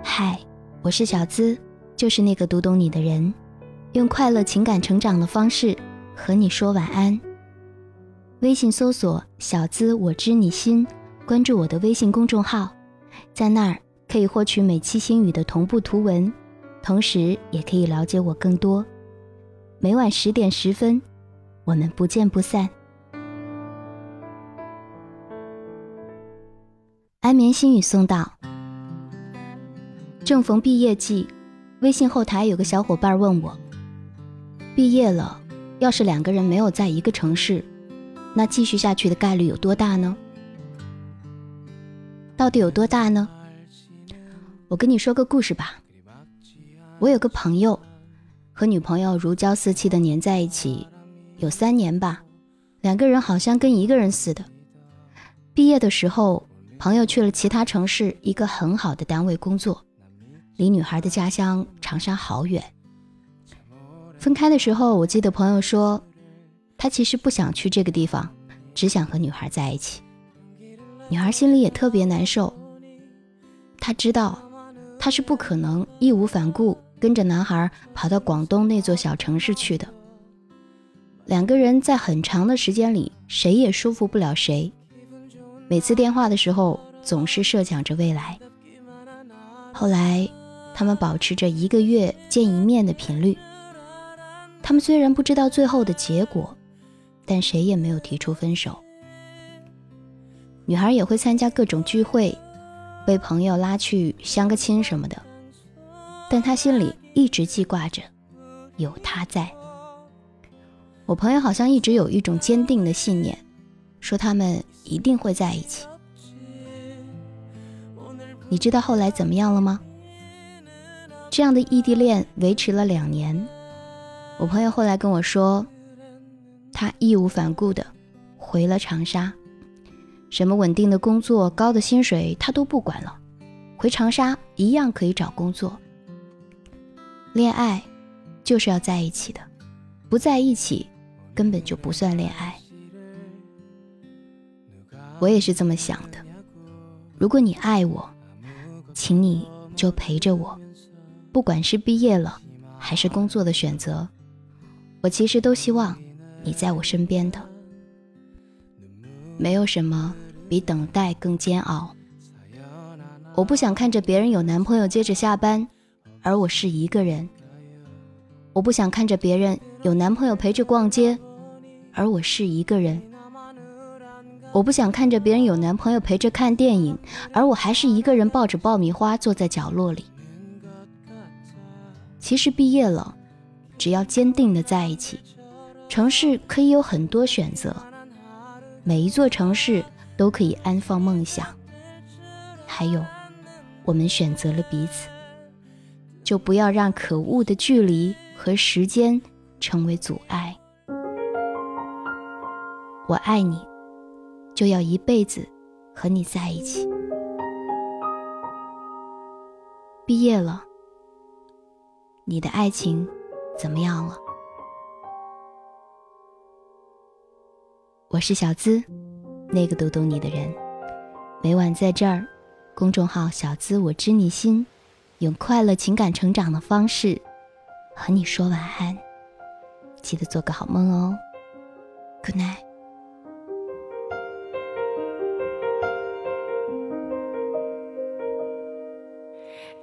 嗨，我是小资，就是那个读懂你的人，用快乐情感成长的方式和你说晚安。微信搜索“小资我知你心”，关注我的微信公众号，在那儿可以获取每期心语的同步图文，同时也可以了解我更多。每晚十点十分，我们不见不散。安眠心语送到。正逢毕业季，微信后台有个小伙伴问我：毕业了，要是两个人没有在一个城市，那继续下去的概率有多大呢？到底有多大呢？我跟你说个故事吧。我有个朋友，和女朋友如胶似漆的粘在一起，有三年吧，两个人好像跟一个人似的。毕业的时候，朋友去了其他城市一个很好的单位工作。离女孩的家乡长沙好远。分开的时候，我记得朋友说，他其实不想去这个地方，只想和女孩在一起。女孩心里也特别难受。她知道，她是不可能义无反顾跟着男孩跑到广东那座小城市去的。两个人在很长的时间里，谁也说服不了谁。每次电话的时候，总是设想着未来。后来。他们保持着一个月见一面的频率。他们虽然不知道最后的结果，但谁也没有提出分手。女孩也会参加各种聚会，被朋友拉去相个亲什么的，但她心里一直记挂着，有他在。我朋友好像一直有一种坚定的信念，说他们一定会在一起。你知道后来怎么样了吗？这样的异地恋维持了两年，我朋友后来跟我说，他义无反顾的回了长沙，什么稳定的工作、高的薪水他都不管了，回长沙一样可以找工作。恋爱就是要在一起的，不在一起根本就不算恋爱。我也是这么想的，如果你爱我，请你就陪着我。不管是毕业了，还是工作的选择，我其实都希望你在我身边的。没有什么比等待更煎熬。我不想看着别人有男朋友接着下班，而我是一个人。我不想看着别人有男朋友陪着逛街，而我是一个人。我不想看着别人有男朋友陪着看电影，而我还是一个人抱着爆米花坐在角落里。其实毕业了，只要坚定的在一起，城市可以有很多选择，每一座城市都可以安放梦想。还有，我们选择了彼此，就不要让可恶的距离和时间成为阻碍。我爱你，就要一辈子和你在一起。毕业了。你的爱情怎么样了？我是小资，那个读懂你的人。每晚在这儿，公众号“小资我知你心”，用快乐情感成长的方式和你说晚安。记得做个好梦哦，Good night。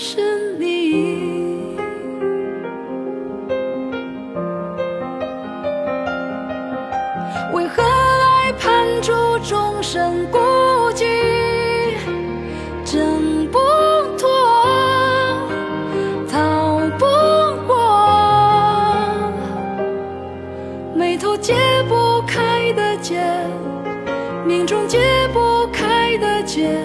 是你。为何爱判处众生孤寂，挣不脱，逃不过，眉头解不开的结，命中解不开的结，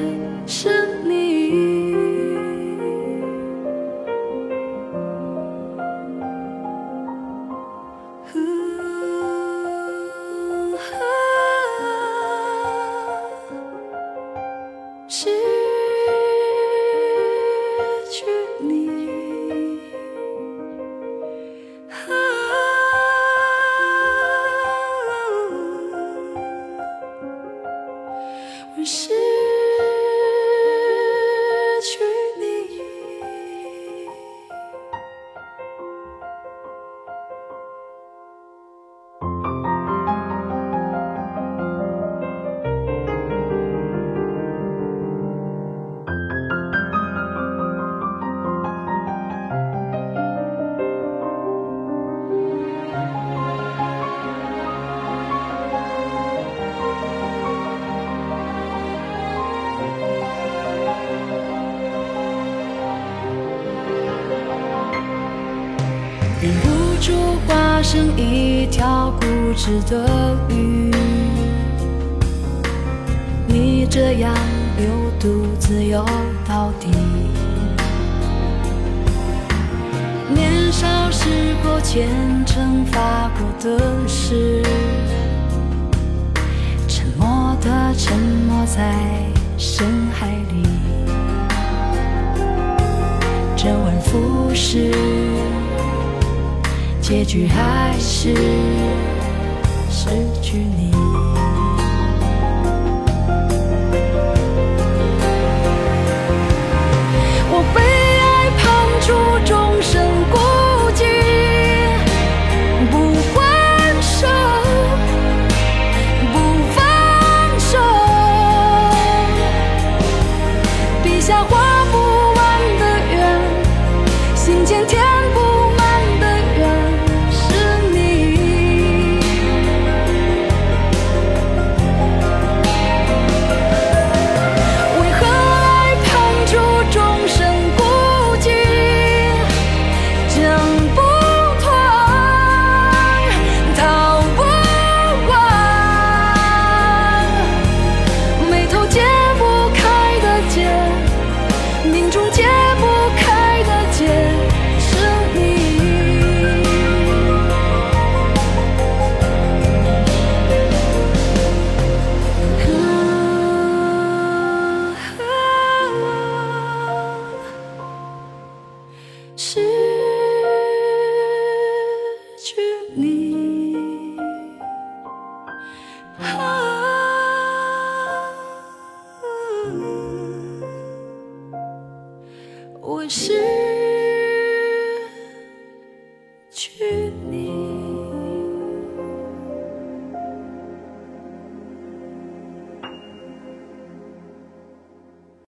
忍不住化身一条固执的鱼，你这样流独自游到底。年少时候虔诚发过的誓，沉默的沉没在深海里，周而复始。结局还是失去你。我是。